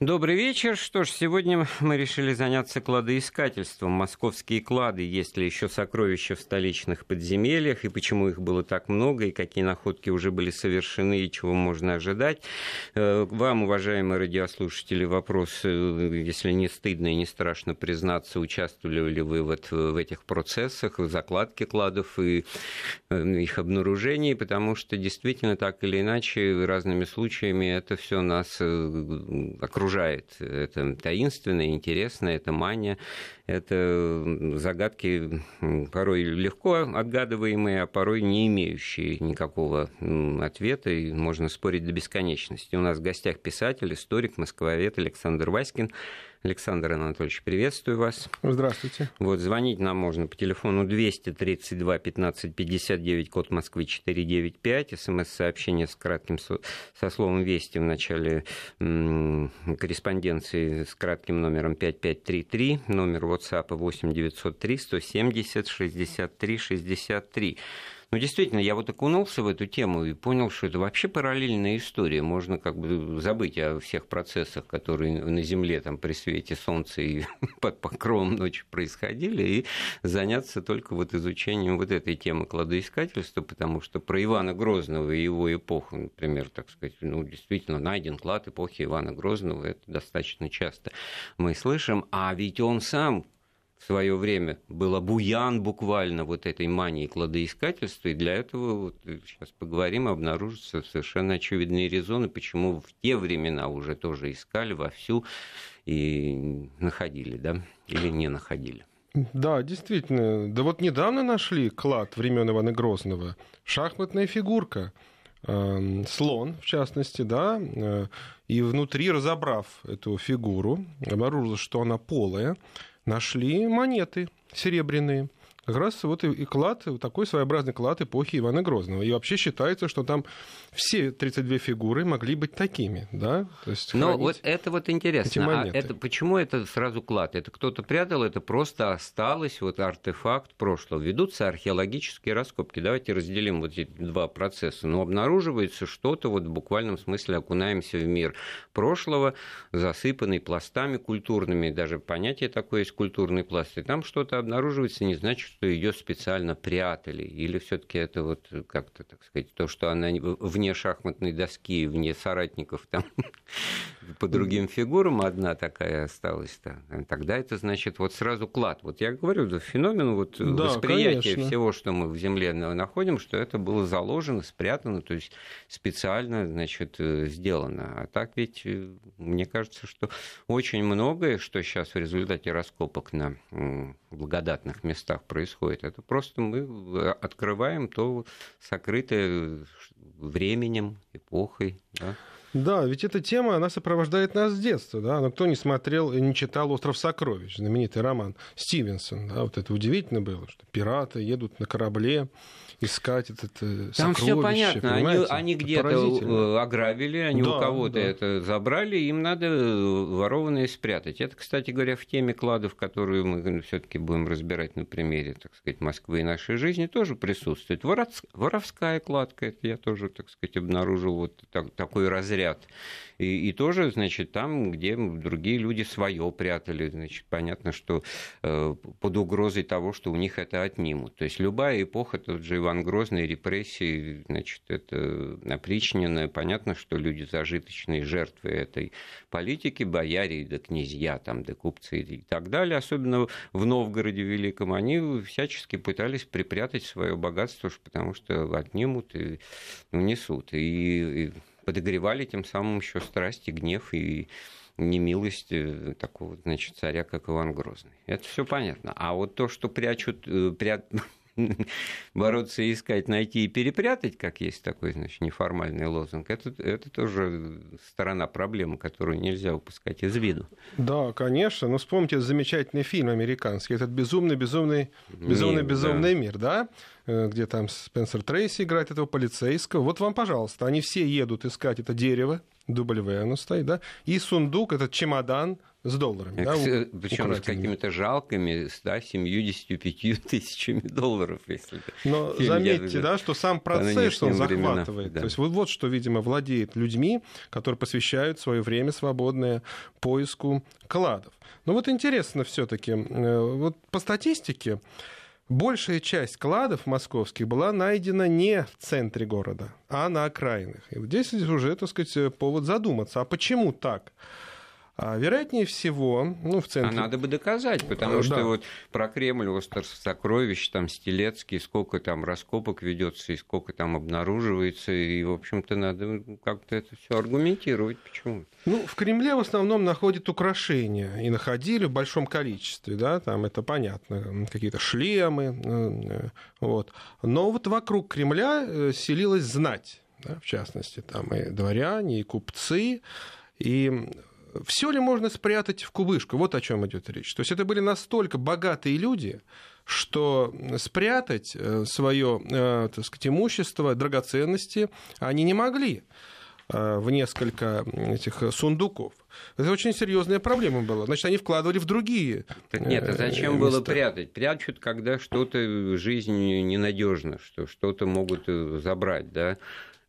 Добрый вечер. Что ж, сегодня мы решили заняться кладоискательством. Московские клады, есть ли еще сокровища в столичных подземельях, и почему их было так много, и какие находки уже были совершены, и чего можно ожидать. Э, вам, уважаемые радиослушатели, вопрос, э, если не стыдно и не страшно признаться, участвовали ли вы вот в этих процессах, в закладке кладов и э, их обнаружении, потому что действительно так или иначе разными случаями это все нас окружает окружает. Это таинственное, интересное, это мания, это загадки порой легко отгадываемые, а порой не имеющие никакого ответа, и можно спорить до бесконечности. У нас в гостях писатель, историк, москвовед Александр Васькин. Александр Анатольевич, приветствую вас. Здравствуйте. Вот, звонить нам можно по телефону 232 15 59, код Москвы 495, смс-сообщение с кратким со, словом «Вести» в начале м- корреспонденции с кратким номером 5533, номер WhatsApp 8 903 170 63 63. Ну, действительно, я вот окунулся в эту тему и понял, что это вообще параллельная история. Можно как бы забыть о всех процессах, которые на Земле там при свете солнца и под покровом ночи происходили, и заняться только вот изучением вот этой темы кладоискательства, потому что про Ивана Грозного и его эпоху, например, так сказать, ну, действительно, найден клад эпохи Ивана Грозного, это достаточно часто мы слышим, а ведь он сам в свое время был буян буквально вот этой мании кладоискательства, и для этого, вот, сейчас поговорим, обнаружатся совершенно очевидные резоны, почему в те времена уже тоже искали вовсю и находили, да, или не находили. Да, действительно. Да вот недавно нашли клад времен Ивана Грозного. Шахматная фигурка. Эм, слон, в частности, да, э, и внутри, разобрав эту фигуру, обнаружилось, что она полая, нашли монеты серебряные как раз вот и клад, такой своеобразный клад эпохи Ивана Грозного. И вообще считается, что там все 32 фигуры могли быть такими, да? То есть Но вот это вот интересно. А это, почему это сразу клад? Это кто-то прятал, это просто осталось, вот артефакт прошлого. Ведутся археологические раскопки. Давайте разделим вот эти два процесса. Но обнаруживается что-то, вот в буквальном смысле окунаемся в мир прошлого, засыпанный пластами культурными. Даже понятие такое есть культурный пласт. И там что-то обнаруживается, не значит, что ее специально прятали, или все-таки это вот как-то, так сказать, то, что она вне шахматной доски, вне соратников там по другим фигурам одна такая осталась-то, тогда это значит вот сразу клад. Вот я говорю, феномен вот да, восприятия конечно. всего, что мы в Земле находим, что это было заложено, спрятано, то есть специально, значит, э, сделано. А так ведь, э, мне кажется, что очень многое, что сейчас в результате раскопок на благодатных местах происходит, это просто мы э, открываем то сокрытое временем, эпохой. Да? Да, ведь эта тема, она сопровождает нас с детства, да, но кто не смотрел и не читал «Остров сокровищ», знаменитый роман Стивенсон, да, вот это удивительно было, что пираты едут на корабле, искать это, это Там все понятно. Они, они где-то ограбили, они да, у кого-то да. это забрали, им надо э, ворованное спрятать. Это, кстати говоря, в теме кладов, которую мы все-таки будем разбирать на примере, так сказать, Москвы и нашей жизни, тоже присутствует. Воровская кладка, это я тоже, так сказать, обнаружил вот так, такой разряд. И, и тоже, значит, там, где другие люди свое прятали, значит, понятно, что э, под угрозой того, что у них это отнимут. То есть любая эпоха, тот же Иван Грозный, репрессии, значит, это опричнено. Понятно, что люди зажиточные, жертвы этой политики, бояре, да князья, там, да купцы и так далее, особенно в Новгороде Великом, они всячески пытались припрятать свое богатство, потому что отнимут и унесут. И, и подогревали тем самым еще страсти, гнев и немилость э, такого, значит, царя, как Иван Грозный. Это все понятно. А вот то, что прячут, э, прят... бороться искать, найти и перепрятать, как есть такой, значит, неформальный лозунг, это, это тоже сторона проблемы, которую нельзя упускать из виду. Да, конечно. Но вспомните замечательный фильм американский, этот безумный, безумный, безумный, мир, безумный да. мир, да? Э, где там Спенсер Трейси играет этого полицейского. Вот вам, пожалуйста, они все едут искать это дерево, W оно стоит, да, и сундук, этот чемодан, с долларами. Да, Причем с какими-то жалкими 175 тысячами долларов. Если Но заметьте, да, что сам процесс он захватывает. Да. То есть вот, вот что, видимо, владеет людьми, которые посвящают свое время свободное поиску кладов. Но вот интересно все-таки, э, вот по статистике, большая часть кладов московских была найдена не в центре города, а на окраинах. И здесь уже, так сказать, повод задуматься, а почему так? А, вероятнее всего, ну, в центре... А надо бы доказать, потому да. что вот про Кремль, остров сокровищ, там, Стелецкий, сколько там раскопок ведется и сколько там обнаруживается, и, в общем-то, надо как-то это все аргументировать. Почему? Ну, в Кремле в основном находят украшения, и находили в большом количестве, да, там это понятно, какие-то шлемы, э, э, вот. Но вот вокруг Кремля э, селилась знать, да, в частности, там и дворяне, и купцы, и все ли можно спрятать в кубышку? Вот о чем идет речь. То есть это были настолько богатые люди, что спрятать э, свое э, так сказать, имущество, драгоценности они не могли э, в несколько этих сундуков. Это очень серьезная проблема была. Значит, они вкладывали в другие. Так нет, а зачем места. было прятать? Прячут, когда что-то жизнь ненадежна, что что-то могут забрать, да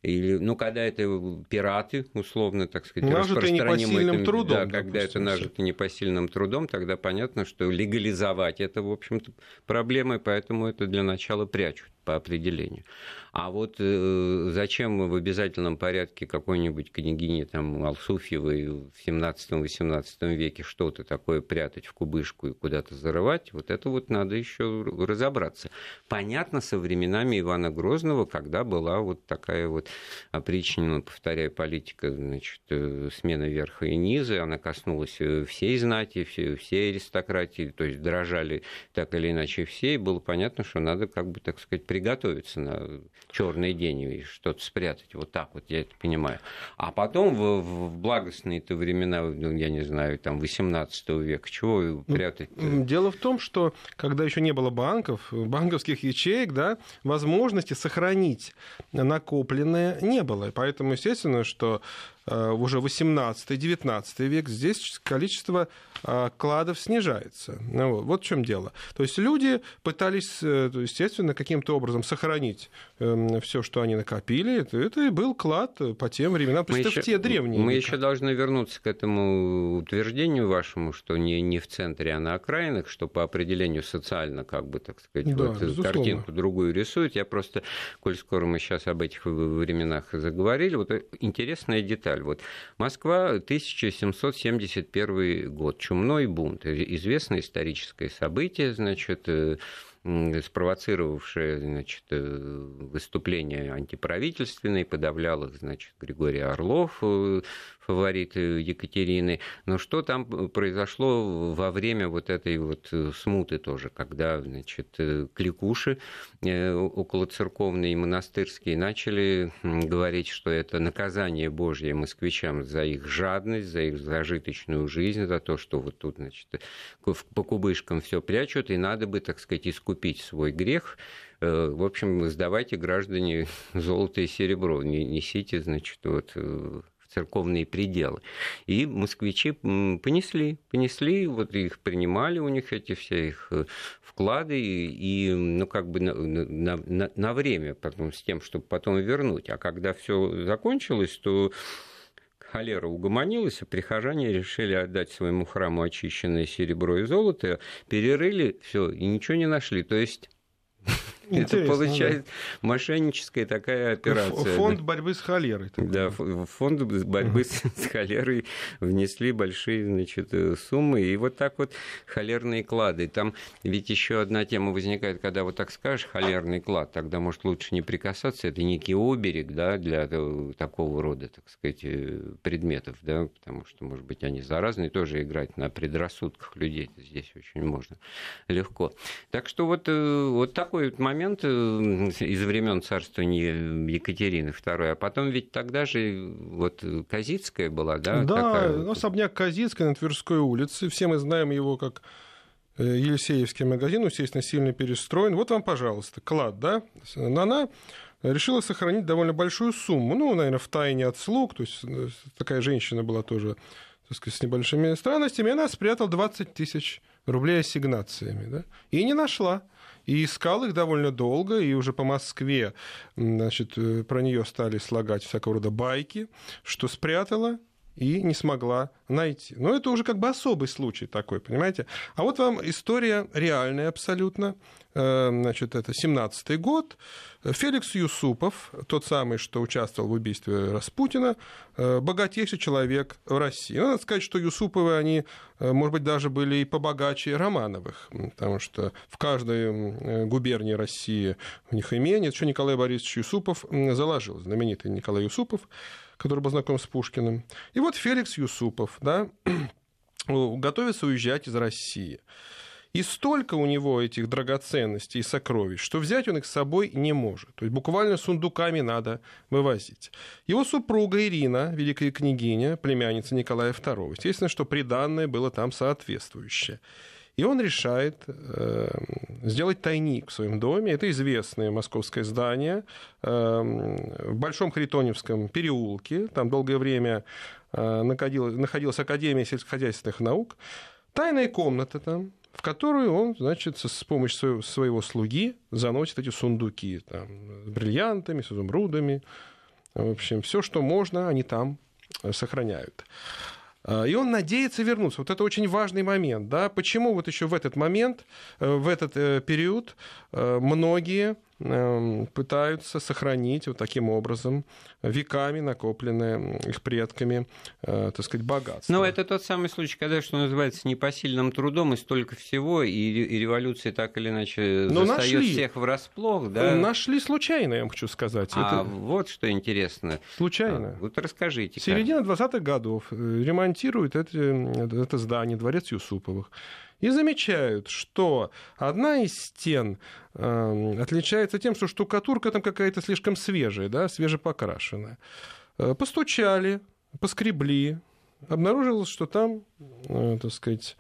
или, ну, когда это пираты, условно, так сказать, нажитые непосильным это, трудом. Да, когда это нажито непосильным трудом, тогда понятно, что легализовать это, в общем-то, проблема, поэтому это для начала прячут по определению. А вот э, зачем в обязательном порядке какой-нибудь княгине там, Алсуфьевой в 17-18 веке что-то такое прятать в кубышку и куда-то зарывать, вот это вот надо еще разобраться. Понятно, со временами Ивана Грозного, когда была вот такая вот опричнина, повторяю, политика значит, э, смены верха и низа, она коснулась э, всей знати, всей, всей аристократии, то есть дрожали так или иначе все, и было понятно, что надо, как бы, так сказать, приготовиться на черный день и что-то спрятать. Вот так вот, я это понимаю. А потом в, в благостные-то времена, ну, я не знаю, там, 18 века, чего прятать? Дело в том, что когда еще не было банков, банковских ячеек, да, возможности сохранить накопленное не было. Поэтому, естественно, что уже 18-19 век, здесь количество э, кладов снижается. Ну вот в чем дело. То есть люди пытались, э, естественно, каким-то образом сохранить эм, все, что они накопили. Это и был клад по тем временам, это в те древние. Мы века. еще должны вернуться к этому утверждению вашему, что не, не в центре, а на окраинах, что по определению социально, как бы, так сказать, да, вот картинку другую рисует. Я просто, коль скоро мы сейчас об этих временах заговорили, вот интересная деталь деталь. Вот Москва, 1771 год, чумной бунт, известное историческое событие, значит, э, спровоцировавшее значит, э, выступление антиправительственное, подавлял их значит, Григорий Орлов, э, фаворит Екатерины. Но что там произошло во время вот этой вот э, смуты тоже, когда значит, кликуши около церковные и монастырские начали говорить, что это наказание Божье москвичам за их жадность, за их зажиточную жизнь, за то, что вот тут значит, по кубышкам все прячут, и надо бы, так сказать, искупить свой грех, э, в общем, сдавайте, граждане, золото и серебро, несите, значит, вот э, церковные пределы. И москвичи понесли, понесли, вот их принимали у них эти все их э, вклады, и, ну, как бы на, на, на, на время потом с тем, чтобы потом вернуть. А когда все закончилось, то холера угомонилась, а прихожане решили отдать своему храму очищенное серебро и золото, перерыли все и ничего не нашли. То есть Интересно, это получается да. мошенническая такая операция. Фонд борьбы с холерой. Да, фонд борьбы с холерой внесли большие значит, суммы. И вот так вот холерные клады. Там ведь еще одна тема возникает, когда вот так скажешь, холерный клад, тогда, может, лучше не прикасаться. Это некий оберег да, для такого рода, так сказать, э, предметов. Да, потому что, может быть, они заразные. Тоже играть на предрассудках людей здесь очень можно легко. Так что вот, э, вот такой момент момент э, из времен царствования Екатерины II, а потом ведь тогда же вот Казицкая была, да? Да, такая... ну, особняк Казицкая на Тверской улице. Все мы знаем его как э, Елисеевский магазин, естественно, сильно перестроен. Вот вам, пожалуйста, клад, да? Она решила сохранить довольно большую сумму, ну, наверное, в тайне от слуг, то есть э, такая женщина была тоже так сказать, с небольшими странностями, она спрятала 20 тысяч рублей ассигнациями, да, и не нашла. И искал их довольно долго, и уже по Москве значит, э, про нее стали слагать всякого рода байки, что спрятала и не смогла найти. Но это уже как бы особый случай такой, понимаете? А вот вам история реальная абсолютно. Э, значит, это 17-й год. Феликс Юсупов, тот самый, что участвовал в убийстве Распутина, э, богатейший человек в России. Ну, надо сказать, что Юсуповы, они, э, может быть, даже были и побогаче Романовых, потому что в каждой губернии России у них имение. Еще Николай Борисович Юсупов заложил, знаменитый Николай Юсупов, который был знаком с Пушкиным. И вот Феликс Юсупов, да, готовится уезжать из России. И столько у него этих драгоценностей и сокровищ, что взять он их с собой не может. То есть буквально сундуками надо вывозить. Его супруга Ирина, великая княгиня, племянница Николая II. Естественно, что приданное было там соответствующее. И он решает э, сделать тайник в своем доме. Это известное московское здание э, в Большом Харитоневском переулке. Там долгое время э, находилась, Академия сельскохозяйственных наук. Тайная комната там, в которую он, значит, с помощью своего, своего слуги заносит эти сундуки там, с бриллиантами, с изумрудами. В общем, все, что можно, они там сохраняют. А, и он надеется вернуться. Вот это очень важный момент. Да? Почему вот еще в этот момент, э, в этот э, период э, многие пытаются сохранить вот таким образом веками накопленное их предками, э, так сказать, богатство. Но это тот самый случай, когда, что называется, непосильным трудом и столько всего, и, и революция так или иначе Но застает нашли. всех врасплох. Да? Нашли случайно, я вам хочу сказать. А это... вот что интересно. Случайно. А, вот расскажите. Середина 20-х годов э, ремонтируют это, это здание, дворец Юсуповых и замечают, что одна из стен э, отличается тем, что штукатурка там какая-то слишком свежая, да, свежепокрашенная. Э, постучали, поскребли, обнаружилось, что там, э, так сказать,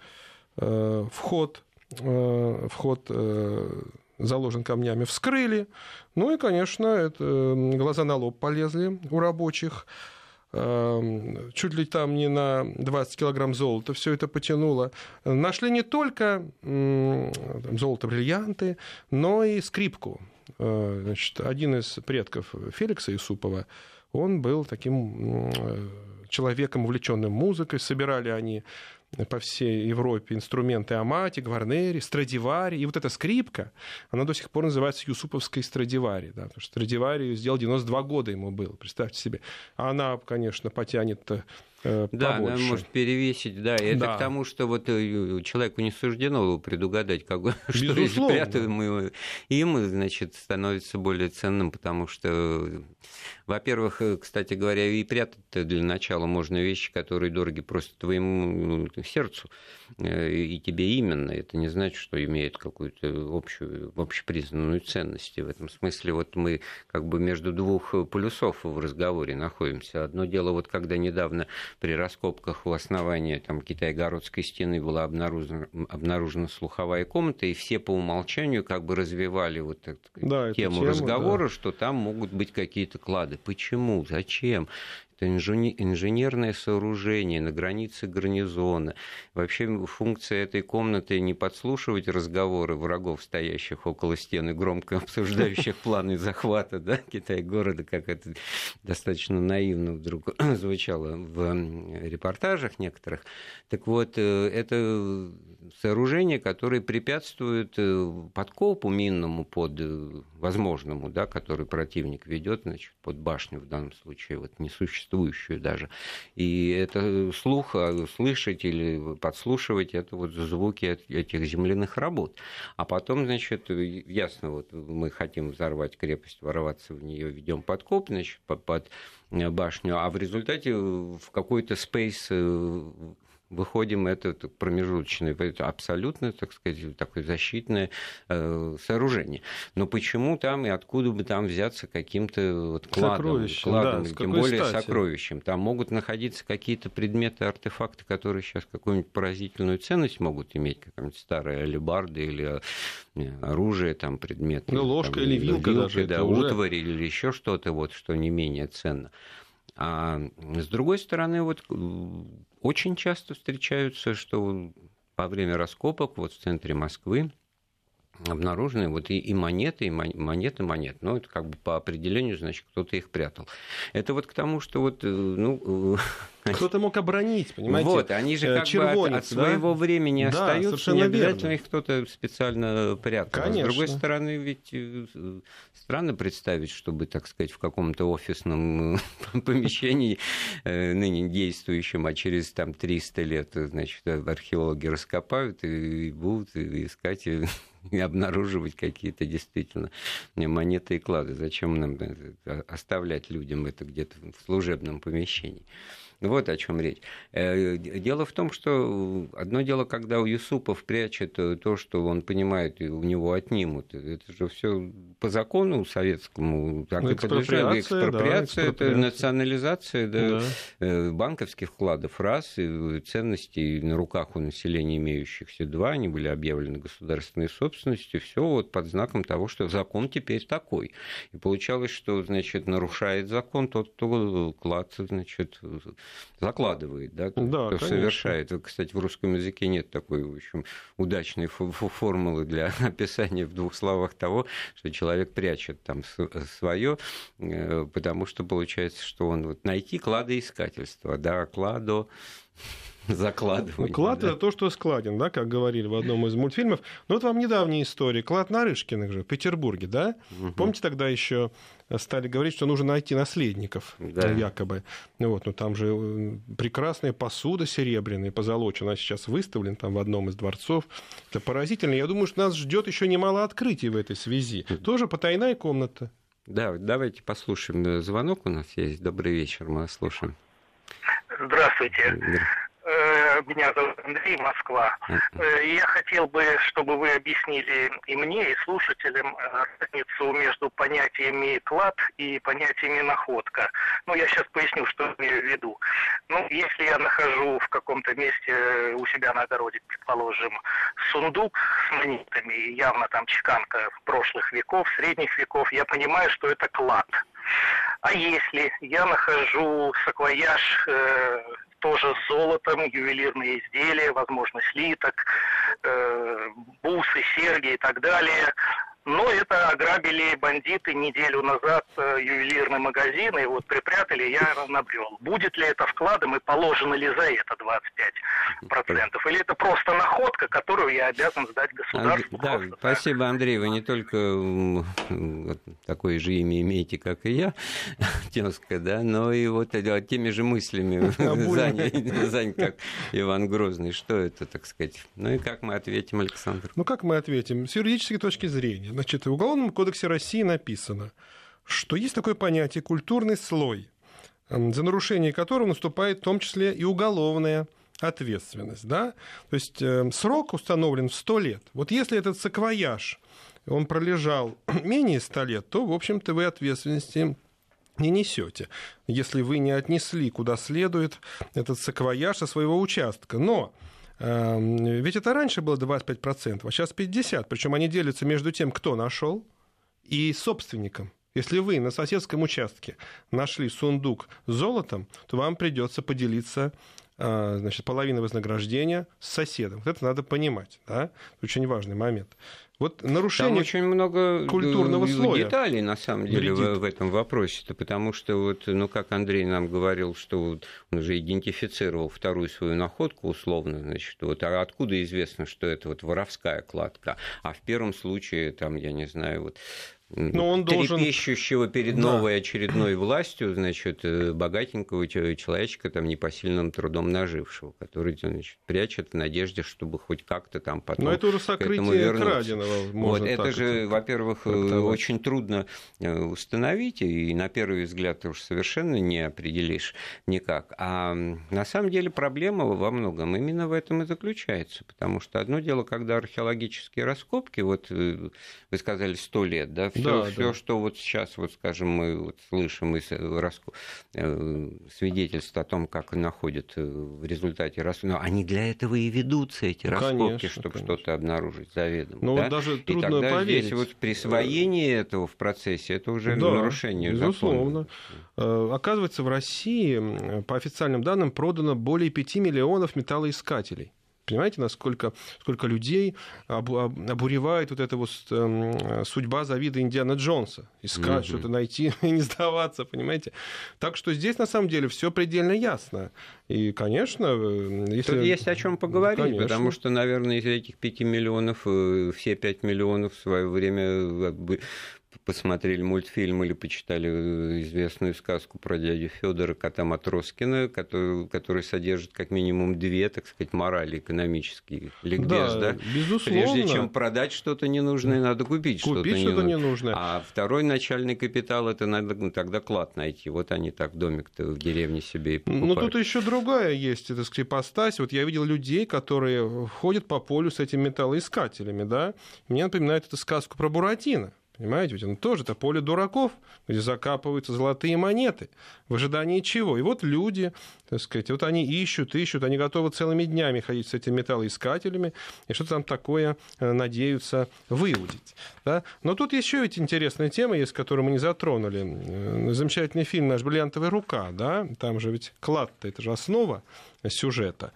э, вход, э, вход э, заложен камнями, вскрыли. Ну и, конечно, это, глаза на лоб полезли у рабочих. Эм, чуть ли там не на 20 килограмм золота все это потянуло. Нашли не только золото, бриллианты, но и скрипку. Э, значит, один из предков Феликса Исупова, он был таким э, человеком, увлеченным музыкой. Собирали они по всей Европе инструменты Амати, Гварнери, Страдивари. И вот эта скрипка, она до сих пор называется Юсуповской Страдивари. Да, потому что Страдивари сделал 92 года ему было, представьте себе. А она, конечно, потянет э, да, побольше. она может перевесить, да. Это да. к тому, что вот э, человеку не суждено предугадать, как, что спрятываем им, значит, становится более ценным, потому что во-первых, э, кстати говоря, и прятать для начала можно вещи, которые дороги просто твоему ну, сердцу э, и тебе именно. Это не значит, что имеет какую-то общую, общепризнанную ценность. И в этом смысле вот мы как бы между двух полюсов в разговоре находимся. Одно дело, вот когда недавно при раскопках у основания там, Китай-Городской стены была обнаружена, обнаружена слуховая комната, и все по умолчанию как бы развивали вот эту да, тему, тему разговора, да. что там могут быть какие-то клады. Почему? Зачем? Это инженерное сооружение на границе гарнизона. Вообще функция этой комнаты не подслушивать разговоры врагов, стоящих около стены, громко обсуждающих планы захвата да, Китай-города, как это достаточно наивно вдруг звучало в репортажах некоторых. Так вот, э, это сооружение, которое препятствует э, подкопу минному под э, возможному, да, который противник ведет, значит, под башню в данном случае, вот несуществующую даже. И это слух, а слышать или подслушивать, это вот звуки этих земляных работ. А потом, значит, ясно, вот мы хотим взорвать крепость, ворваться в нее, ведем подкоп, значит, под, башню, а в результате в какой-то э, выходим, это промежуточное, это абсолютно, так сказать, такое защитное э, сооружение. Но почему там и откуда бы там взяться каким-то вот кладом, кладом да, тем более стати? сокровищем? Там могут находиться какие-то предметы, артефакты, которые сейчас какую-нибудь поразительную ценность могут иметь, какая-нибудь старая алебарда или э, оружие, там предметы. Ну, ложка там, или вилка, вилка даже. Да, утварь уже... или еще что-то, вот, что не менее ценно. А с другой стороны, вот очень часто встречаются, что во время раскопок вот в центре Москвы обнаружены вот и, и монеты, и монеты, монет. Ну, это как бы по определению, значит, кто-то их прятал. Это вот к тому, что вот, э, ну... Э, кто-то мог оборонить, понимаете? Вот, они же как Червонец, бы от, от своего да? времени да, остаются, не обязательно верно. их кто-то специально прятал. Конечно. С другой стороны, ведь э, странно представить, чтобы, так сказать, в каком-то офисном помещении, ныне действующем, а через там 300 лет, значит, археологи раскопают и будут искать и обнаруживать какие-то действительно монеты и клады. Зачем нам оставлять людям это где-то в служебном помещении? Вот о чем речь. Э, дело в том, что одно дело, когда у Юсупов прячет то, что он понимает, и у него отнимут. Это же все по закону советскому так ну, и подлежало. Экспроприация, да, это национализация да, да. Э, банковских вкладов, раз, и ценностей на руках у населения имеющихся, два, они были объявлены государственной собственностью, все вот под знаком того, что закон теперь такой. И получалось, что, значит, нарушает закон тот, кто клад, значит, закладывает, да, да кто совершает. Кстати, в русском языке нет такой, в общем, удачной формулы для описания в двух словах того, что человек прячет там свое, э, потому что получается, что он вот найти кладоискательство, да, кладо закладывание. Ну, клад да? это то, что складен, да, как говорили в одном из мультфильмов. Но вот вам недавняя история. Клад Нарышкиных же в Петербурге, да? Угу. Помните, тогда еще стали говорить, что нужно найти наследников, да. якобы. Вот, ну там же э, прекрасная посуда серебряная, позолоченная, сейчас выставлена там в одном из дворцов. Это поразительно. Я думаю, что нас ждет еще немало открытий в этой связи. Тоже потайная комната. Да, давайте послушаем. Звонок у нас есть. Добрый вечер, мы слушаем. Здравствуйте. Э, меня зовут Андрей, Москва. Э, я хотел бы, чтобы вы объяснили и мне, и слушателям э, разницу между понятиями клад и понятиями находка. Ну, я сейчас поясню, что имею в виду. Ну, если я нахожу в каком-то месте у себя на огороде, предположим, сундук с монетами, явно там чеканка прошлых веков, средних веков, я понимаю, что это клад. А если я нахожу саквояж э, тоже золотом, ювелирные изделия, возможно, слиток, э, бусы, серьги и так далее, но это ограбили бандиты неделю назад э, ювелирный магазин, и вот припрятали, я набрел. Будет ли это вкладом и положено ли за это 25%? Или это просто находка, которую я обязан сдать государству? Да, просто спасибо, так? Андрей. Вы не только такое же имя имеете, как и я, тезка, да, но и вот теми же мыслями занят, как Иван Грозный. Что это, так сказать? Ну и как мы ответим, Александр? Ну как мы ответим? С юридической точки зрения Значит, в Уголовном кодексе России написано, что есть такое понятие культурный слой, за нарушение которого наступает в том числе и уголовная ответственность. Да? То есть э, срок установлен в 100 лет. Вот если этот саквояж, он пролежал менее 100 лет, то, в общем-то, вы ответственности не несете, если вы не отнесли куда следует этот саквояж со своего участка. Но ведь это раньше было 25%, а сейчас 50%. Причем они делятся между тем, кто нашел, и собственником. Если вы на соседском участке нашли сундук с золотом, то вам придется поделиться э, значит, половиной вознаграждения с соседом. Вот это надо понимать. Да? Очень важный момент. Вот нарушение Там очень много культурного слоя. деталей, на самом деле, в, в этом вопросе-то, потому что, вот, ну, как Андрей нам говорил, что вот он уже идентифицировал вторую свою находку условно, значит, вот, а откуда известно, что это вот воровская кладка, а в первом случае, там, я не знаю, вот но он должен... трепещущего перед да. новой очередной властью, значит, э, богатенького человечка, там, непосильным трудом нажившего, который значит, прячет в надежде, чтобы хоть как-то там потом Но это уже сокрытие краденого. Вот, это же, во-первых, э, очень трудно э, установить, и на первый взгляд ты уж совершенно не определишь никак. А на самом деле проблема во многом именно в этом и заключается, потому что одно дело, когда археологические раскопки, вот вы сказали, сто лет, да, все, да, все да. что вот сейчас, вот, скажем, мы вот слышим из э, э, свидетельств о том, как находят э, в результате раскопки, но они для этого и ведутся, эти ну, раскопки, конечно, чтобы что-то обнаружить заведомо. Ну, да? Даже трудно и тогда поверить. здесь вот присвоение этого в процессе, это уже да, нарушение безусловно. закона. Оказывается, в России, по официальным данным, продано более 5 миллионов металлоискателей. Понимаете, насколько сколько людей обуревает вот эта вот эм, судьба завида Индиана Джонса. Искать mm-hmm. что-то найти и не сдаваться, понимаете? Так что здесь на самом деле все предельно ясно. И, конечно, э, если... Тут есть о чем поговорить, конечно. потому что, наверное, из этих 5 миллионов, э, все 5 миллионов в свое время э, посмотрели мультфильм или почитали э, известную сказку про дядю Федора кота Матроскина, который, который содержит как минимум две, так сказать, морали экономические. Ликбез, да, да? Безусловно. Прежде чем продать что-то ненужное, надо купить, купить что-то, что ненужное. А второй начальный капитал это надо ну, тогда клад найти. Вот они так домик-то в деревне себе и покупают. Ну тут еще другая есть, это сказать, ипостась. Вот я видел людей, которые ходят по полю с этими металлоискателями, да. Мне напоминает это сказку про Буратино. Понимаете, ведь оно тоже это поле дураков, где закапываются золотые монеты. В ожидании чего? И вот люди, так сказать, вот они ищут, ищут, они готовы целыми днями ходить с этими металлоискателями и что-то там такое э, надеются выудить. Да? Но тут еще ведь интересная тема есть, которую мы не затронули. Э, замечательный фильм «Наш бриллиантовая рука», да? Там же ведь клад-то, это же основа сюжета.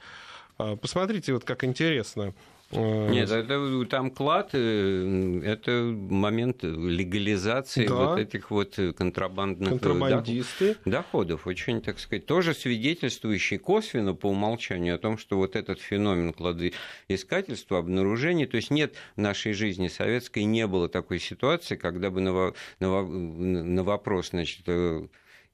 А, посмотрите, вот как интересно. Э, Нет, это, там клад, э, это момент легализации да. вот этих вот контрабандных э, Контрабандисты. доходов. Очень, так сказать, тоже свидетельствующий косвенно по умолчанию о том, что вот этот феномен кладоискательства, обнаружения, то есть нет в нашей жизни советской, не было такой ситуации, когда бы на, на, на вопрос, значит,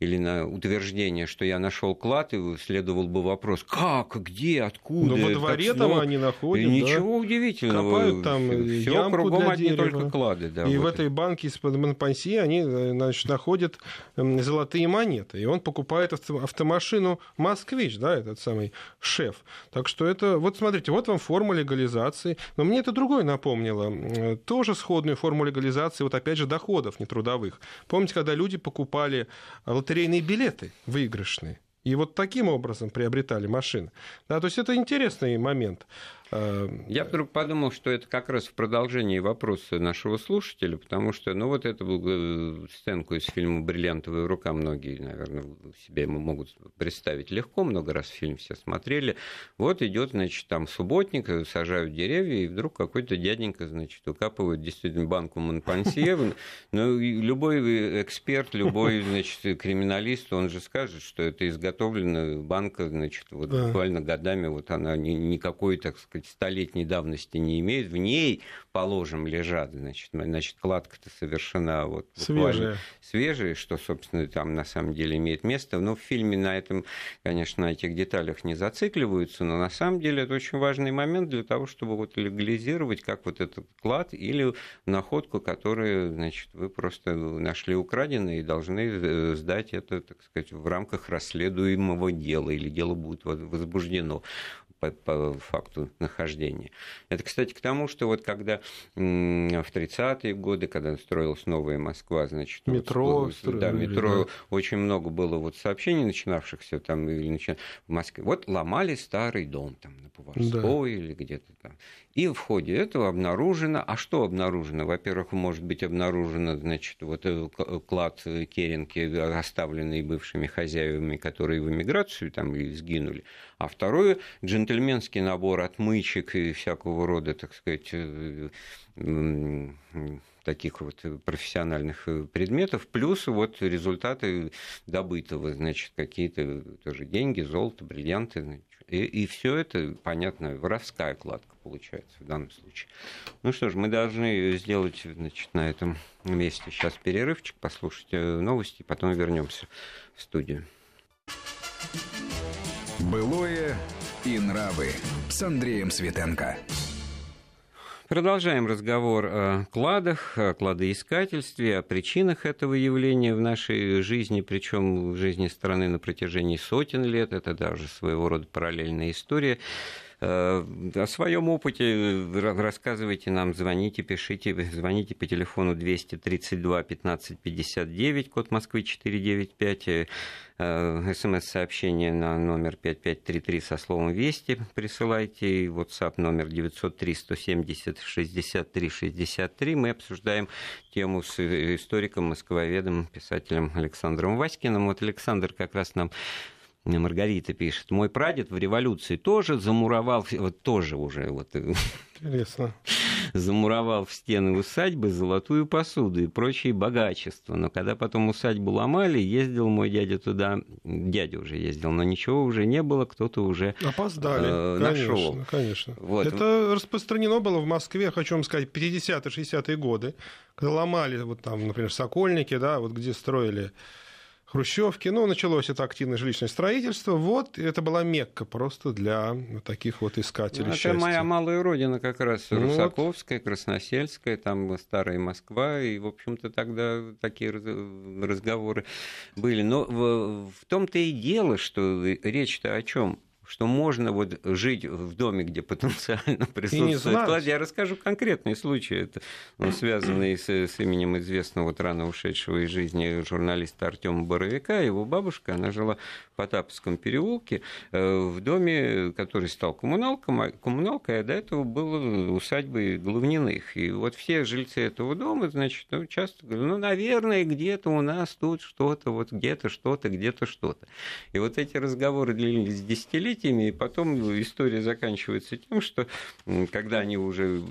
или на утверждение, что я нашел клад, и следовал бы вопрос, как, где, откуда. Ну, во дворе там они находят. И да? Ничего удивительного. Копают там Все кругом одни дерева. только клады. Да, и вот. в этой банке из-под Монпансье они значит, находят золотые монеты. И он покупает автомашину «Москвич», да, этот самый шеф. Так что это, вот смотрите, вот вам форма легализации. Но мне это другое напомнило. Тоже сходную форму легализации, вот опять же, доходов нетрудовых. Помните, когда люди покупали лотерею лотерейные билеты выигрышные. И вот таким образом приобретали машины. Да, то есть это интересный момент. Эм, Я вдруг подумал, что это как раз в продолжении вопроса нашего слушателя, потому что, ну, вот эту э, сценку из фильма «Бриллиантовая рука» многие, наверное, себе могут представить легко, много раз фильм все смотрели. Вот идет, значит, там субботник, сажают деревья, и вдруг какой-то дяденька, значит, укапывает действительно банку Монпансье. Ну, любой эксперт, любой, значит, криминалист, он же скажет, что это изготовлена банка, значит, вот буквально годами, вот она никакой, так сказать, сказать, столетней давности не имеет, в ней, положим, лежат, значит, значит кладка-то совершена вот свежая. свежая, что, собственно, там на самом деле имеет место. Но в фильме на этом, конечно, на этих деталях не зацикливаются, но на самом деле это очень важный момент для того, чтобы вот легализировать как вот этот клад или находку, которую, значит, вы просто нашли украденной и должны э, сдать это, так сказать, в рамках расследуемого дела, или дело будет возбуждено по, по факту нахождения. Это, кстати, к тому, что вот когда в 30-е годы, когда строилась новая Москва, значит... Метро. Вот, да, метро, да. очень много было вот сообщений, начинавшихся там или начи... в Москве. Вот ломали старый дом там на Поварской да. или где-то там. И в ходе этого обнаружено, а что обнаружено? Во-первых, может быть обнаружено, значит, вот э, клад Керенки, оставленный бывшими хозяевами, которые в эмиграцию там сгинули. А второе, джентльменский набор отмычек и всякого рода, так сказать, э, таких вот профессиональных э, предметов, плюс вот результаты добытого, значит, какие-то тоже деньги, золото, бриллианты, и, и все это, понятно, воровская кладка получается в данном случае. Ну что ж, мы должны сделать значит, на этом месте сейчас перерывчик, послушать э, новости, потом вернемся в студию. Былое и нравы с Андреем Светенко. Продолжаем разговор о кладах, о кладоискательстве, о причинах этого явления в нашей жизни, причем в жизни страны на протяжении сотен лет. Это даже своего рода параллельная история. Э, о своем опыте рассказывайте нам, звоните, пишите, звоните по телефону 232 15 59, код Москвы 495, смс-сообщение на номер 5533 со словом «Вести» присылайте, WhatsApp номер 903 170 63 63. Мы обсуждаем тему с историком, москвоведом, писателем Александром Васькиным. Вот Александр как раз нам Маргарита пишет, мой прадед в революции тоже замуровал, вот тоже уже вот Интересно. замуровал в стены усадьбы золотую посуду и прочие богачества. Но когда потом усадьбу ломали, ездил мой дядя туда, дядя уже ездил, но ничего уже не было, кто-то уже Опоздали, э, конечно, нашел. конечно. Вот. Это распространено было в Москве, хочу вам сказать, 50-60-е годы, когда ломали, вот там, например, Сокольники, да, вот где строили Хрущевки. Ну, началось это активное жилищное строительство. Вот, это была Мекка просто для таких вот искателей ну, это счастья. моя малая родина как раз, ну, Русаковская, вот. Красносельская, там Старая Москва, и, в общем-то, тогда такие разговоры были. Но в, в том-то и дело, что речь-то о чем? Что можно вот жить в доме, где потенциально присутствует клад. Я расскажу конкретный случай, это он связанный с, с именем известного вот рано ушедшего из жизни журналиста Артема Боровика. Его бабушка, она жила в Потаповском переулке э, в доме, который стал коммуналком, коммуналкой, а до этого был усадьбой Главниных. И вот все жильцы этого дома, значит, ну, часто говорят, ну, наверное, где-то у нас тут что-то, вот где-то что-то, где-то что-то. И вот эти разговоры длились десятилетия, десятилетиями, и потом история заканчивается тем, что когда они уже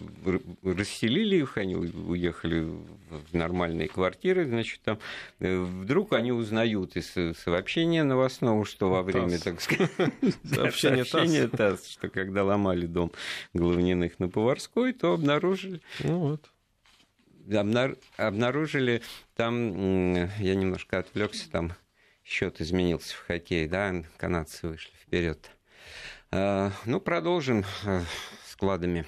расселили их, они уехали в нормальные квартиры, значит, там э, вдруг они узнают из сообщения новостного, что во время, ТАСС. так сказать, сообщения, сообщения ТАСС, что когда ломали дом Главниных на Поварской, то обнаружили... Ну вот обнаружили там, я немножко отвлекся, там счет изменился в хоккее, да, канадцы вышли вперед. Э, ну, продолжим э, складами.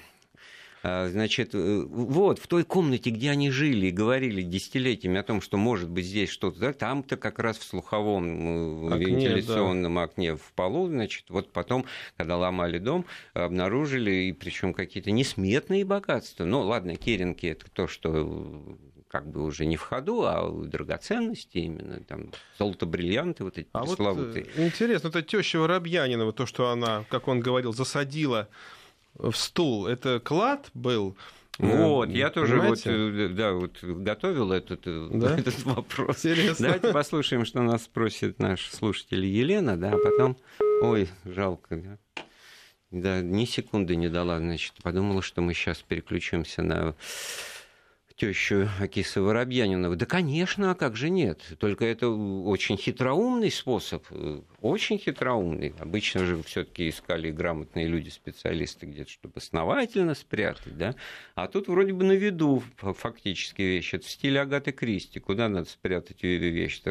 Э, значит, вот, в той комнате, где они жили и говорили десятилетиями о том, что может быть здесь что-то, да, там-то как раз в слуховом окне, вентиляционном да. окне в полу, значит, вот потом, когда ломали дом, обнаружили, и причем какие-то несметные богатства. Ну, ладно, керенки это то, что как бы уже не в ходу, а драгоценности именно, там, золото-бриллианты вот эти а пресловутые. Вот, интересно, это теща Воробьянинова, то, что она, как он говорил, засадила в стул, это клад был? Вот, я тоже вот, э, да, вот готовил этот, э, да? этот вопрос. Интересно. Давайте послушаем, что нас спросит наш слушатель Елена, да, а потом, ой, жалко, да. Да, ни секунды не дала, значит, подумала, что мы сейчас переключимся на тещу Акиса Воробьянинова. Да, конечно, а как же нет? Только это очень хитроумный способ, очень хитроумный. Обычно же все-таки искали грамотные люди, специалисты где-то, чтобы основательно спрятать, да? А тут вроде бы на виду фактически вещь. Это в стиле Агаты Кристи. Куда надо спрятать вещь,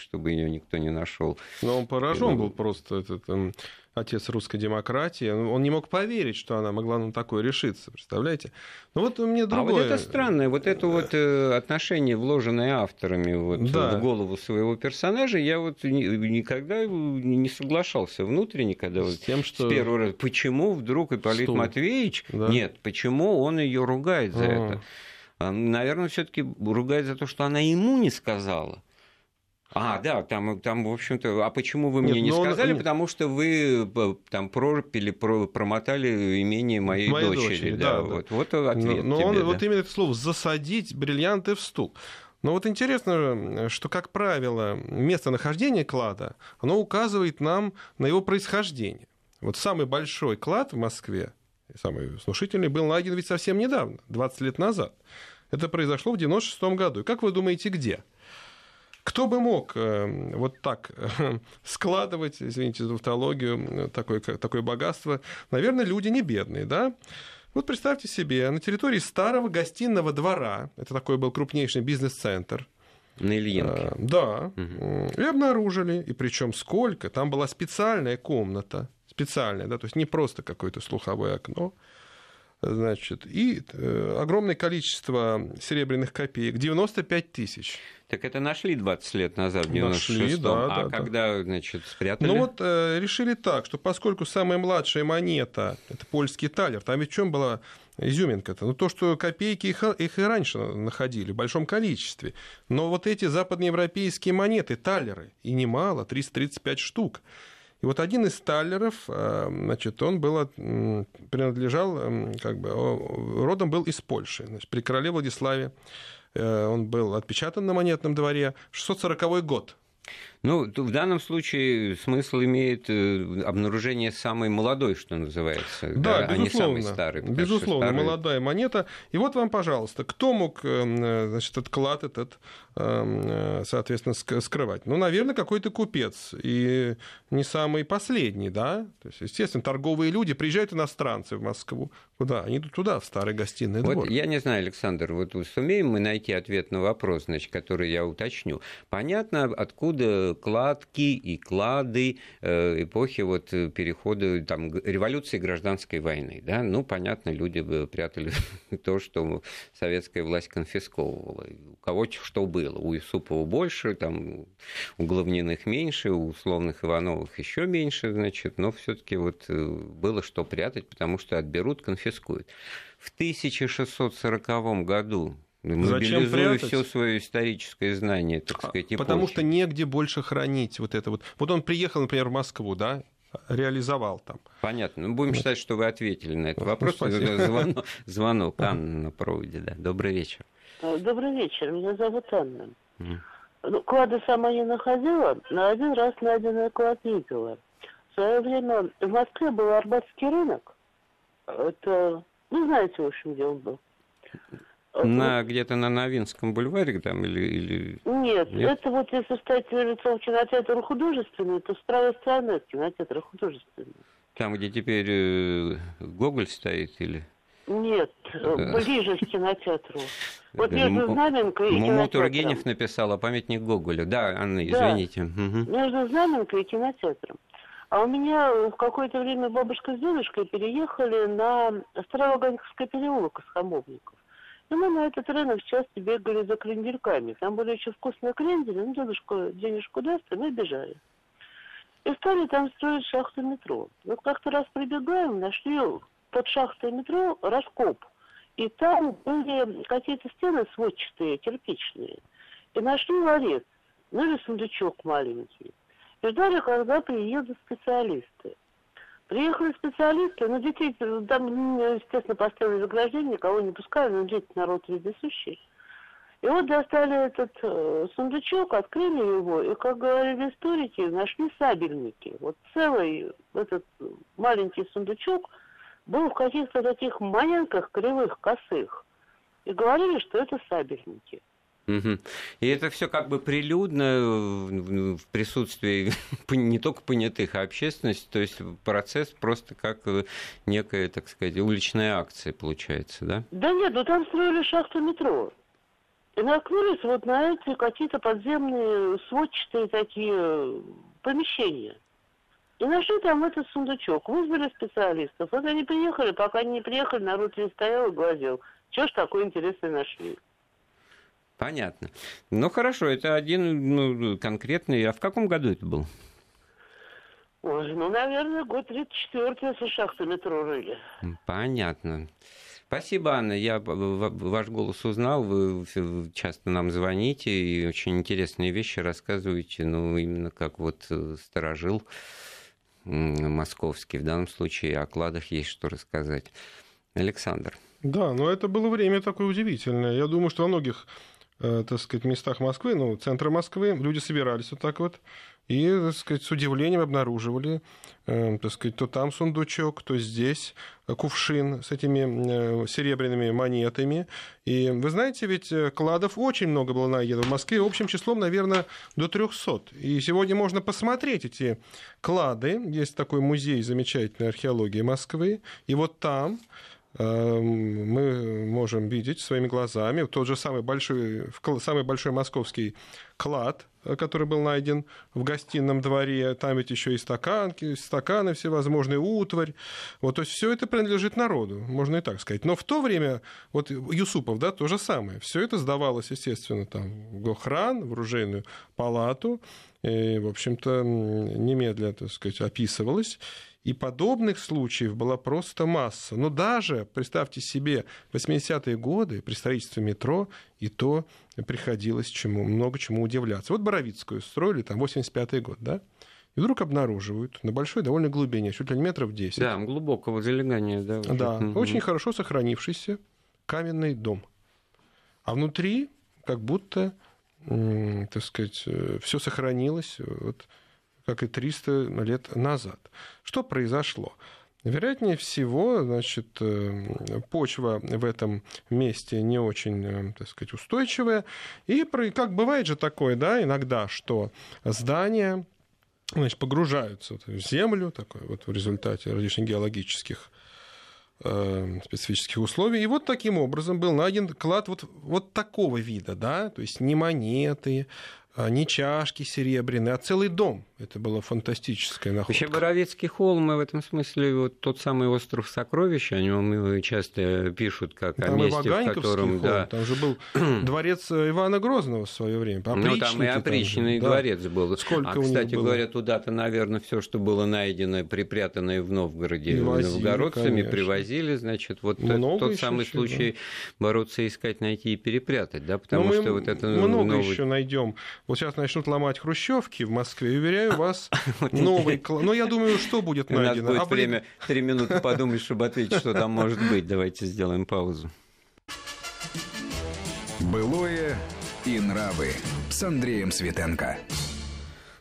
чтобы ее никто не нашел? Но он поражен был просто этот эм, отец русской демократии, он не мог поверить, что она могла на такое решиться, представляете? Ну вот мне другое... А вот это странное, вот это вот э, отношение, вложенное авторами вот да. в голову своего персонажа, я вот никогда не соглашался внутренне, когда с, вот тем, что... с первого раза, почему вдруг Ипполит Стул. Матвеевич, да. нет, почему он ее ругает за А-а-а. это? А, Наверное, все-таки ругает за то, что она ему не сказала. А, да, там, там в общем-то, а почему вы мне Нет, не сказали? Он... Потому что вы э, там пропили, промотали имение моей, моей дочери. дочери. Да, да, вот, вот ответ. Но, но тебе, он, да. вот именно это слово засадить бриллианты в стул. Но вот интересно, что, как правило, местонахождение клада, оно указывает нам на его происхождение. Вот самый большой клад в Москве, самый внушительный, был найден ведь совсем недавно, 20 лет назад. Это произошло в 96 году. И как вы думаете, где? Кто бы мог э, вот так э, складывать, извините за тавтологию, такое, такое богатство? Наверное, люди не бедные, да? Вот представьте себе, на территории старого гостиного двора, это такой был крупнейший бизнес-центр, на Ильинке. А, да. Угу. И обнаружили. И причем сколько? Там была специальная комната. Специальная, да, то есть не просто какое-то слуховое окно. Значит, и э, огромное количество серебряных копеек, 95 тысяч. Так это нашли 20 лет назад, в 96 да, А да, когда, да. значит, спрятали? Ну вот э, решили так, что поскольку самая младшая монета, это польский талер, там ведь в чем была изюминка-то? Ну то, что копейки их, их и раньше находили в большом количестве. Но вот эти западноевропейские монеты, талеры, и немало, 335 штук. И вот один из таллеров, э, значит, он был, принадлежал, как бы, родом был из Польши, значит, при короле Владиславе Э, он был отпечатан на монетном дворе. 640 год. Ну, в данном случае смысл имеет э, обнаружение самой молодой, что называется, да, да а не самой старой. Безусловно, старый... молодая монета. И вот вам, пожалуйста, кто мог э, значит, этот клад этот, соответственно, скрывать? Ну, наверное, какой-то купец. И не самый последний, да? То есть, естественно, торговые люди приезжают иностранцы в Москву. Куда? Они идут туда, в старый гостиный вот двор. Я не знаю, Александр, вот сумеем мы найти ответ на вопрос, значит, который я уточню. Понятно, откуда кладки и клады э, эпохи вот перехода там, революции гражданской войны. Да? Ну, понятно, люди прятали то, что советская власть конфисковывала. У кого что было. У Исупова больше, там, у Главниных меньше, у условных Ивановых еще меньше, значит, но все-таки вот э, было что прятать, потому что отберут, конфискуют. В 1640 году Мобилизуя все свое историческое знание, так а, сказать, эпохи. Потому что негде больше хранить вот это вот. Вот он приехал, например, в Москву, да, реализовал там. Понятно. Ну, будем считать, что вы ответили на этот ну, вопрос. Ну, звонок, звонок. Анна на проводе, да. Добрый вечер. Э, добрый вечер. Меня зовут Анна. Mm. Ну, клады сама не находила, но один раз найденный клад видела. В свое время в Москве был Арбатский рынок. Это, ну, знаете, в общем, где он был. На, где-то на Новинском бульваре там или... или... Нет, Нет, это вот если стать лицом кинотеатра художественный, то с правой стороны от кинотеатра художественный. Там, где теперь э, Гоголь стоит или... Нет, э, ближе к кинотеатру. Вот между Знаменкой и кинотеатром. Тургенев написал о памятник Гоголя. Да, Анна, извините. Да, между Знаменкой и кинотеатром. А у меня в какое-то время бабушка с дедушкой переехали на Старовоганьковский переулок из Хамовников. И мы на этот рынок часто бегали за крендельками. Там были очень вкусные крендели. Ну, дедушка денежку даст, и мы бежали. И стали там строить шахту метро. Вот как-то раз прибегаем, нашли под шахтой метро раскоп. И там были какие-то стены сводчатые, кирпичные. И нашли ларец, ну или сундучок маленький. И ждали, когда приедут специалисты. Приехали специалисты, но детей там, естественно, поставили заграждение, никого не пускали, но дети народ вездесущий. И вот достали этот э, сундучок, открыли его, и, как говорили историки, нашли сабельники. Вот целый этот маленький сундучок был в каких-то таких маленьких кривых, косых. И говорили, что это сабельники. Угу. И это все как бы прилюдно в присутствии не только понятых, а общественности, то есть процесс просто как э, некая, так сказать, уличная акция получается, да? Да нет, ну там строили шахту метро. И наткнулись вот на эти какие-то подземные сводчатые такие помещения. И нашли там этот сундучок, вызвали специалистов. Вот они приехали, пока они не приехали, народ не стоял и глазел. Чего ж такое интересное нашли? Понятно. Ну хорошо, это один ну, конкретный. А в каком году это был? Ой, ну, наверное, год 34 если шахту метро рыли. Понятно. Спасибо, Анна. Я ваш голос узнал. Вы часто нам звоните и очень интересные вещи рассказываете. Ну, именно как вот э, сторожил московский. В данном случае о кладах есть что рассказать. Александр. Да, но это было время такое удивительное. Я думаю, что во многих так сказать, местах Москвы, ну, центра Москвы, люди собирались вот так вот и, так сказать, с удивлением обнаруживали, э, так сказать, то там сундучок, то здесь кувшин с этими э, серебряными монетами. И вы знаете, ведь кладов очень много было найдено в Москве, общим числом, наверное, до 300. И сегодня можно посмотреть эти клады. Есть такой музей замечательной археологии Москвы. И вот там мы можем видеть своими глазами тот же самый большой, самый большой московский клад, э, который был найден в гостином дворе. Там ведь еще и стаканки, стаканы всевозможные, утварь. Вот, то есть все это принадлежит народу, можно и так сказать. Но в то время, вот Юсупов, да, то же самое. Все это сдавалось, естественно, там, в Гохран, в оружейную палату. И, в общем-то, немедля, так сказать, описывалось. И подобных случаев была просто масса. Но даже, представьте себе, 80-е годы при строительстве метро, и то приходилось чему, много чему удивляться. Вот Боровицкую строили, там, 85-й год, да? И вдруг обнаруживают на большой довольно глубине, чуть ли не метров 10. Да, глубокого залегания, да. Уже. Да, угу. очень хорошо сохранившийся каменный дом. А внутри как будто, так сказать, э, все сохранилось. Вот, как и 300 лет назад. Что произошло? Вероятнее всего, значит, э, почва в этом месте не очень, э, так сказать, устойчивая. И как бывает же такое, да, иногда, что здания значит, погружаются в землю, такое вот в результате различных геологических э, специфических условий. И вот таким образом был найден клад вот, вот такого вида, да, то есть не монеты, а не чашки серебряные, а целый дом. Это было фантастическое находка. Вообще Боровецкий холм в этом смысле вот тот самый остров сокровища, о нем часто пишут как там о месте, в котором... Холм, да. Там же был дворец Ивана Грозного в свое время. Ну, там и опричный там дворец да. был. Сколько а, кстати говоря, туда-то, наверное, все, что было найдено, припрятанное в Новгороде возили, новгородцами, конечно. привозили, значит, вот много тот самый чего. случай бороться, искать, найти и перепрятать, да, потому Но что вот это... Много новый... еще найдем. Вот сейчас начнут ломать хрущевки в Москве, уверяю, у вас новый класс. Но я думаю, что будет найдено. У нас будет время, три минуты подумать, чтобы ответить, что там может быть. Давайте сделаем паузу. Былое и нравы с Андреем Светенко.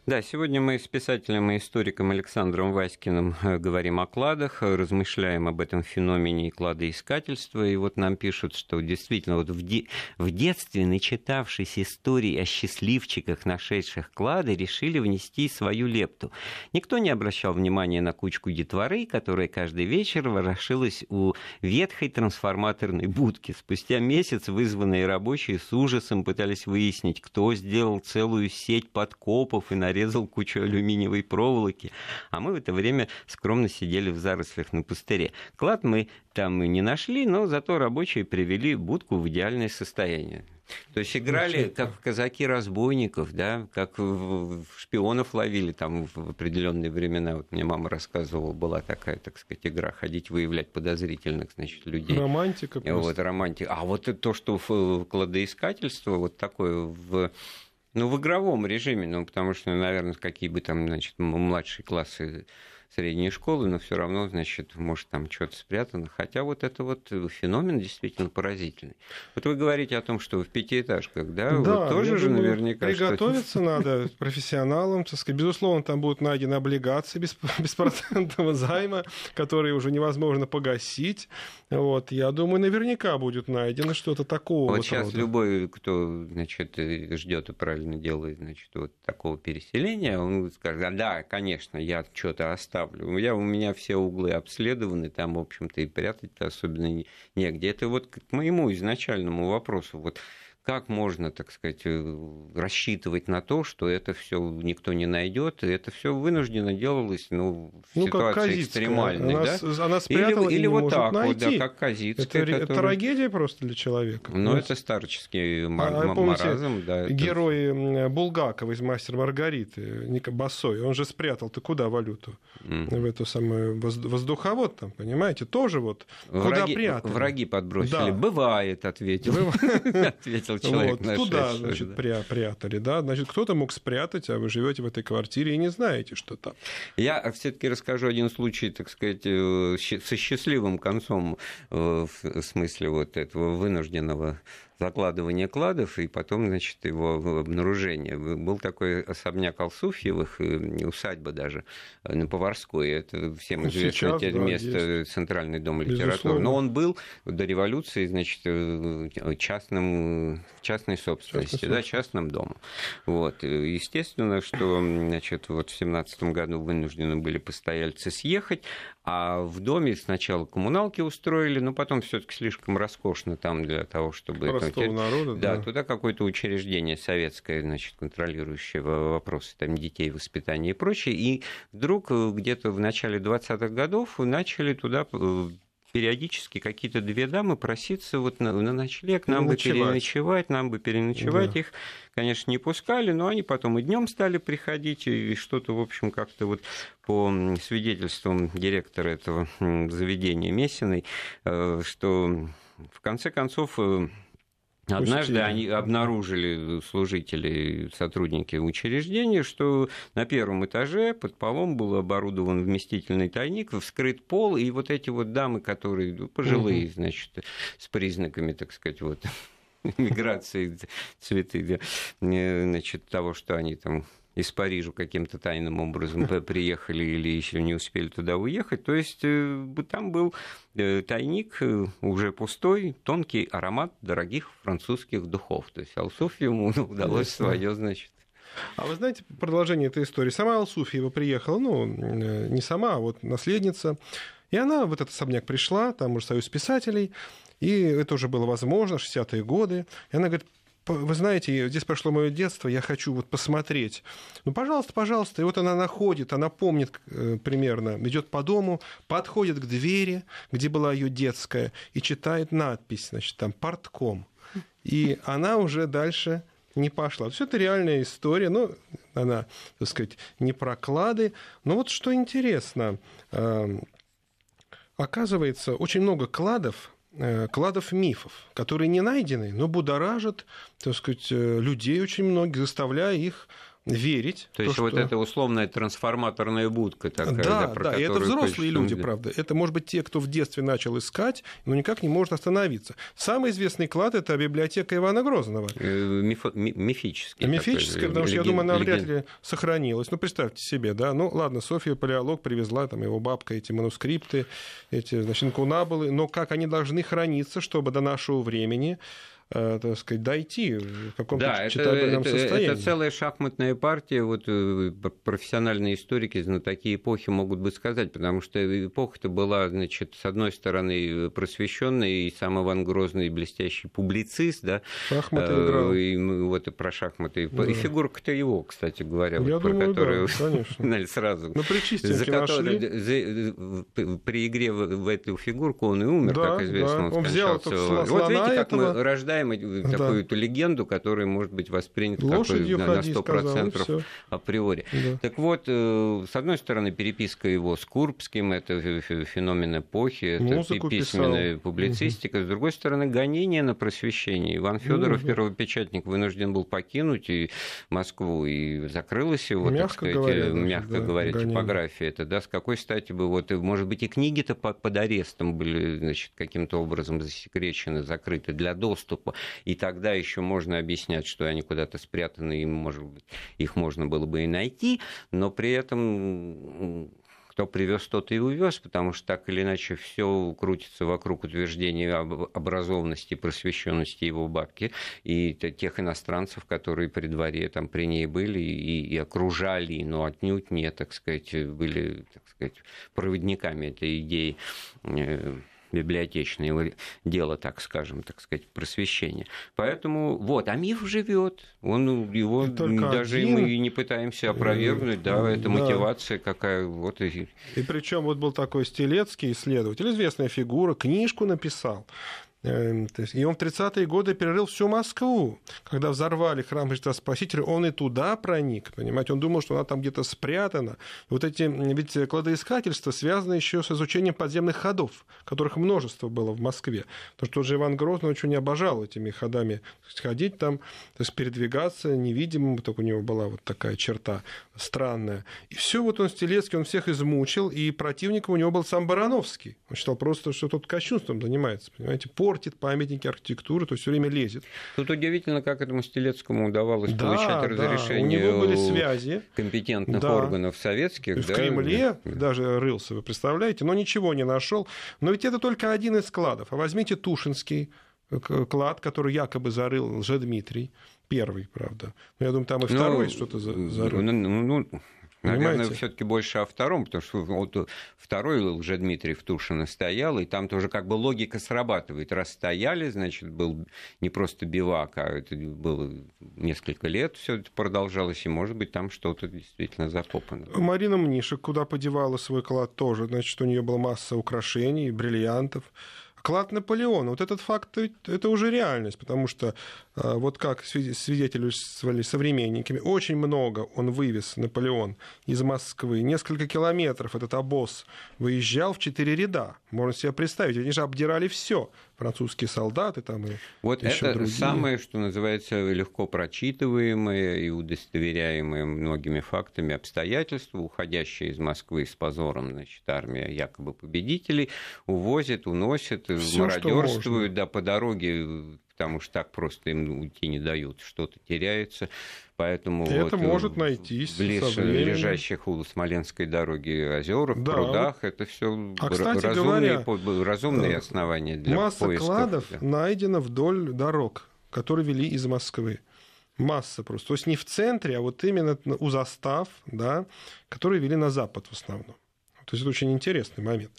Да, сегодня мы с писателем и историком Александром Васькиным э, говорим о кладах, размышляем об этом феномене кладоискательства. И вот нам пишут, что действительно вот в, де- в детстве, начитавшись истории о счастливчиках, нашедших клады, решили внести свою лепту. Никто не обращал внимания на кучку детворы, которая каждый вечер ворошилась у ветхой трансформаторной будки. Спустя месяц вызванные рабочие с ужасом пытались выяснить, кто сделал целую сеть подкопов и на нарезал кучу алюминиевой проволоки, а мы в это время скромно сидели в зарослях на пустыре. Клад мы там и не нашли, но зато рабочие привели будку в идеальное состояние. То есть играли как казаки разбойников, да, как шпионов ловили там в определенные времена. Вот мне мама рассказывала, была такая, так сказать, игра ходить выявлять подозрительных, значит, людей. Романтика. Просто. Вот романтика. А вот то, что в кладоискательство вот такое в ну, в игровом режиме, ну, потому что, наверное, какие бы там, значит, младшие классы средней школы, но все равно, значит, может, там что-то спрятано. Хотя вот это вот феномен действительно поразительный. Вот вы говорите о том, что в пятиэтажках, да, да вот тоже же думаю, наверняка... Приготовиться надо профессионалам, так сказать. Безусловно, там будут найдены облигации беспроцентного займа, которые уже невозможно погасить. Вот, я думаю, наверняка будет найдено что-то такого. Вот сейчас рода. любой, кто, значит, ждет и правильно делает, значит, вот такого переселения, он скажет, да, конечно, я что-то оставил ставлю. Я, у меня все углы обследованы, там, в общем-то, и прятать-то особенно негде. Это вот к моему изначальному вопросу. Вот как можно, так сказать, э, рассчитывать на то, что это все никто не найдет, и это все вынуждено делалось, ну, в ну, ситуации экстремальной, она, да? Она спрятала или, или вот так найти. вот, да, как Казицкая. Это, который... трагедия просто для человека. Ну, вот. это старческий мар... а, маразм, да. Герой Булгакова из «Мастера Маргариты», Ника Басой, он же спрятал, ты куда валюту? Mm. В эту самую воздуховод там, понимаете, тоже вот враги, куда прятали. Враги подбросили. Да. Бывает, ответил. Ответил бросил человек вот, Туда, значит, да. прятали, да. Значит, кто-то мог спрятать, а вы живете в этой квартире и не знаете, что там. Я все-таки расскажу один случай, так сказать, э, со счастливым концом, э, в смысле вот этого вынужденного закладывания кладов и потом, значит, его обнаружение. Был такой особняк Алсуфьевых, усадьба даже на Поварской. Это всем ну, известно да, место, есть. Центральный дом литературы. Безусловно. Но он был до революции, значит, частным, частной собственности, Частной да, частным домом. Вот. Естественно, что, значит, вот в 17 году вынуждены были постояльцы съехать, а в доме сначала коммуналки устроили, но потом все-таки слишком роскошно там для того, чтобы... Простого народа, да. Да, туда какое-то учреждение советское, значит, контролирующее вопросы там, детей, воспитания и прочее. И вдруг э, где-то в начале 20-х годов начали туда э, периодически какие-то две дамы проситься вот на, на ночлег, нам бы переночевать, нам бы переночевать. Да. Их, конечно, не пускали, но они потом и днем стали приходить, и что-то, в общем, как-то вот по свидетельствам директора этого заведения Мессиной, э, что в конце концов Однажды они обнаружили служители, сотрудники учреждения, что на первом этаже под полом был оборудован вместительный тайник, вскрыт пол, и вот эти вот дамы, которые ну, пожилые, значит, с признаками, так сказать, вот миграции цветы, значит, того, что они там из Парижа каким-то тайным образом приехали или еще не успели туда уехать. То есть э, там был э, тайник э, уже пустой, тонкий аромат дорогих французских духов. То есть Алсуфьеву удалось свое, значит, а вы знаете продолжение этой истории? Сама Алсуфьева приехала, ну, не сама, а вот наследница. И она в этот особняк пришла, там уже союз писателей, и это уже было возможно, 60-е годы. И она говорит, вы знаете, здесь прошло мое детство, я хочу вот посмотреть. Ну, пожалуйста, пожалуйста. И вот она находит, она помнит э, примерно, идет по дому, подходит к двери, где была ее детская, и читает надпись, значит, там, портком. И она уже дальше не пошла. Все это реальная история, ну, она, так сказать, не проклады. Но вот что интересно, э, оказывается, очень много кладов кладов мифов, которые не найдены, но будоражат, так сказать, э, людей очень многих, заставляя их верить. То, то есть что... вот эта условная трансформаторная будка такая. Да, да, да и это взрослые люди, правда. Это, может быть, те, кто в детстве начал искать, но никак не может остановиться. Самый известный клад – это библиотека Ивана Грозного. Э, мифо... Мифический. Мифическая, потому что, я думаю, она вряд ли сохранилась. Ну, представьте себе, да. Ну, ладно, Софья Палеолог привезла, там, его бабка, эти манускрипты, эти, значит, инкунабулы, но как они должны храниться, чтобы до нашего времени так сказать, дойти в каком-то да, читабельном это, состоянии. Это целая шахматная партия, вот э, профессиональные историки, знатоки эпохи могут бы сказать, потому что эпоха-то была, значит, с одной стороны просвещенная, и сам Иван Грозный блестящий публицист, да, шахматы э, играл. И, вот и про шахматы, да. и фигурка-то его, кстати говоря, Я вот, думаю, про которую да, конечно. сразу. Ну, за который, за, при игре в, в эту фигурку он и умер, да, как известно. Да. Он, он взял Вот видите, как этого... мы рождаем наблюдаем да. какую-то легенду, которая может быть воспринята ходи, на 100% сказал, априори. Да. Так вот, э, с одной стороны, переписка его с Курбским, это феномен эпохи, это Музыку письменная писал. публицистика. Угу. С другой стороны, гонение на просвещение. Иван Федоров, угу. первопечатник, вынужден был покинуть и Москву, и закрылась его, мягко так сказать, говоря, мягко да, говоря, типография. Это, да, с какой стати бы, вот, может быть, и книги-то под арестом были, значит, каким-то образом засекречены, закрыты для доступа. И тогда еще можно объяснять, что они куда-то спрятаны, и, может быть, их можно было бы и найти, но при этом кто привез, тот и увез, потому что так или иначе все крутится вокруг утверждения об образованности просвещенности его бабки и тех иностранцев, которые при дворе там при ней были и, и окружали, но отнюдь не, так сказать, были, так сказать, проводниками этой идеи э, библиотечное дело, так скажем, так сказать, просвещения. Поэтому вот, а миф живет, он его даже один... мы и не пытаемся опровергнуть, да, да, это мотивация какая вот и. И причем вот был такой Стелецкий исследователь, известная фигура, книжку написал и он в 30-е годы перерыл всю Москву. Когда взорвали храм Христа Спасителя, он и туда проник, понимаете, он думал, что она там где-то спрятана. И вот эти, ведь кладоискательства связаны еще с изучением подземных ходов, которых множество было в Москве. Потому что тот же Иван Грозный очень обожал этими ходами ходить там, то есть передвигаться невидимым, только у него была вот такая черта странная. И все вот он Стелецкий, он всех измучил, и противником у него был сам Барановский. Он считал просто, что тот кощунством занимается, понимаете, пор портит памятники архитектуры, то есть все время лезет. Тут удивительно, как этому Стелецкому удавалось да, получать да. разрешение у него были связи компетентных да. органов советских. В да, Кремле да. даже рылся, вы представляете, но ничего не нашел. Но ведь это только один из складов. А возьмите Тушинский э, клад, который якобы зарыл Лжедмитрий. Первый, правда. Но я думаю, там и ну, второй ну, что-то зарыл. Ну, ну, Наверное, все-таки больше о втором, потому что вот второй уже Дмитрий Тушина стоял, и там тоже как бы логика срабатывает. Раз стояли, значит, был не просто бивак, а это было несколько лет все это продолжалось, и, может быть, там что-то действительно закопано. Марина Мнишек куда подевала свой клад тоже, значит, у нее была масса украшений, бриллиантов. Клад Наполеона. Вот этот факт это уже реальность, потому что вот как свидетельствовали современниками, очень много он вывез, Наполеон, из Москвы. Несколько километров этот обоз выезжал в четыре ряда. Можно себе представить, они же обдирали все. Французские солдаты там и Вот это другие. самое, что называется, легко прочитываемое и удостоверяемое многими фактами обстоятельства, уходящие из Москвы с позором, значит, армия якобы победителей, увозит, уносит, мародерствуют, да, по дороге потому что так просто им уйти не дают, что-то теряется. Поэтому это вот э, может найтись близ лежащих у Смоленской дороги озерах, да. прудах, это все а, кстати разумные, говоря, разумные э, основания для масса поисков. кладов да. найдена вдоль дорог, которые вели из Москвы. Масса просто. То есть не в центре, а вот именно у застав, да, которые вели на запад в основном. То есть это очень интересный момент.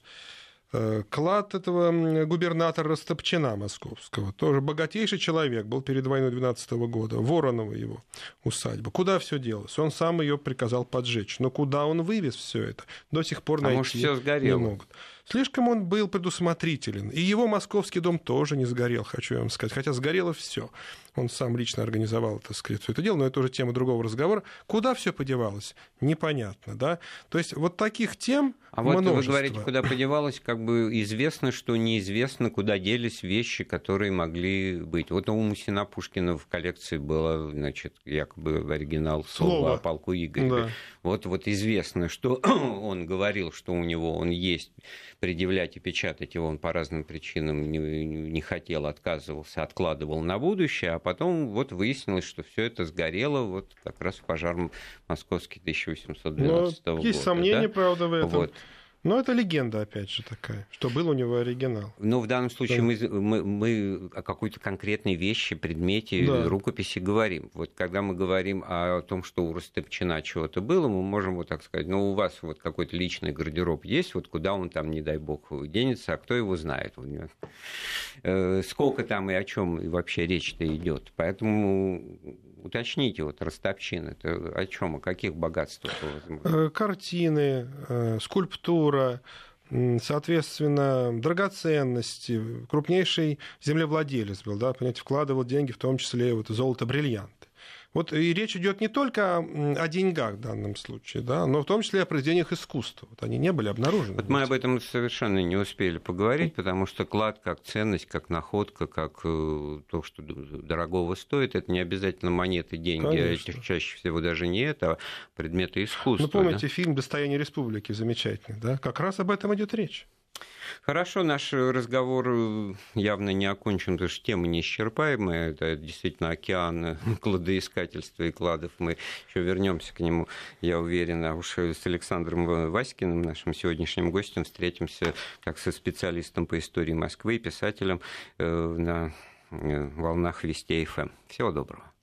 Э, клад этого губернатора Растопчина московского, тоже богатейший человек, был перед войной 12 года, Воронова его усадьба. Куда все делось? Он сам ее приказал поджечь. Но куда он вывез все это, до сих пор найти а может, все сгорело. не могут. Слишком он был предусмотрителен. И его московский дом тоже не сгорел, хочу вам сказать. Хотя сгорело все. Он сам лично организовал, так сказать, все это дело, но это уже тема другого разговора. Куда все подевалось? Непонятно, да? То есть вот таких тем А вот множество. вы говорите, куда подевалось, как бы известно, что неизвестно, куда делись вещи, которые могли быть. Вот у Мусина Пушкина в коллекции было, значит, якобы оригинал слова о полку Игоря. Да. Вот, вот известно, что он говорил, что у него он есть предъявлять и печатать его он по разным причинам не, не хотел, отказывался, откладывал на будущее, а потом вот выяснилось, что все это сгорело вот как раз в пожар московский 1812 Но года. Есть сомнения, да? правда, в этом. Вот. Но это легенда, опять же, такая, что был у него оригинал. Ну, в данном случае да. мы, мы, мы о какой-то конкретной вещи, предмете, да. рукописи говорим. Вот когда мы говорим о том, что у Растопчина чего-то было, мы можем вот так сказать, ну, у вас вот какой-то личный гардероб есть, вот куда он там, не дай бог, денется, а кто его знает? Э, сколько там и о чем вообще речь-то идет. Поэтому уточните, вот Ростовчин, это о чем, о каких богатствах? Э, картины, э, скульптура, соответственно, драгоценности, крупнейший землевладелец был, да, понимаете, вкладывал деньги, в том числе вот золото-бриллиант. Вот и речь идет не только о деньгах в данном случае, да, но в том числе о произведениях искусства. Вот они не были обнаружены. Вот мы об этом совершенно не успели поговорить, потому что клад как ценность, как находка, как э, то, что дорогого стоит, это не обязательно монеты, деньги, а Конечно. чаще всего даже не это, а предметы искусства. Ну, помните да? фильм «Достояние республики» замечательный, да? Как раз об этом идет речь. Хорошо, наш разговор э, явно не окончен, потому что тема неисчерпаемая. Это действительно океан кладоискательства и кладов. Мы еще вернемся к нему, я уверен. А уж с Александром Васькиным, нашим сегодняшним гостем, встретимся как со специалистом по истории Москвы, писателем э, на э, волнах Вестей ФМ. Всего доброго.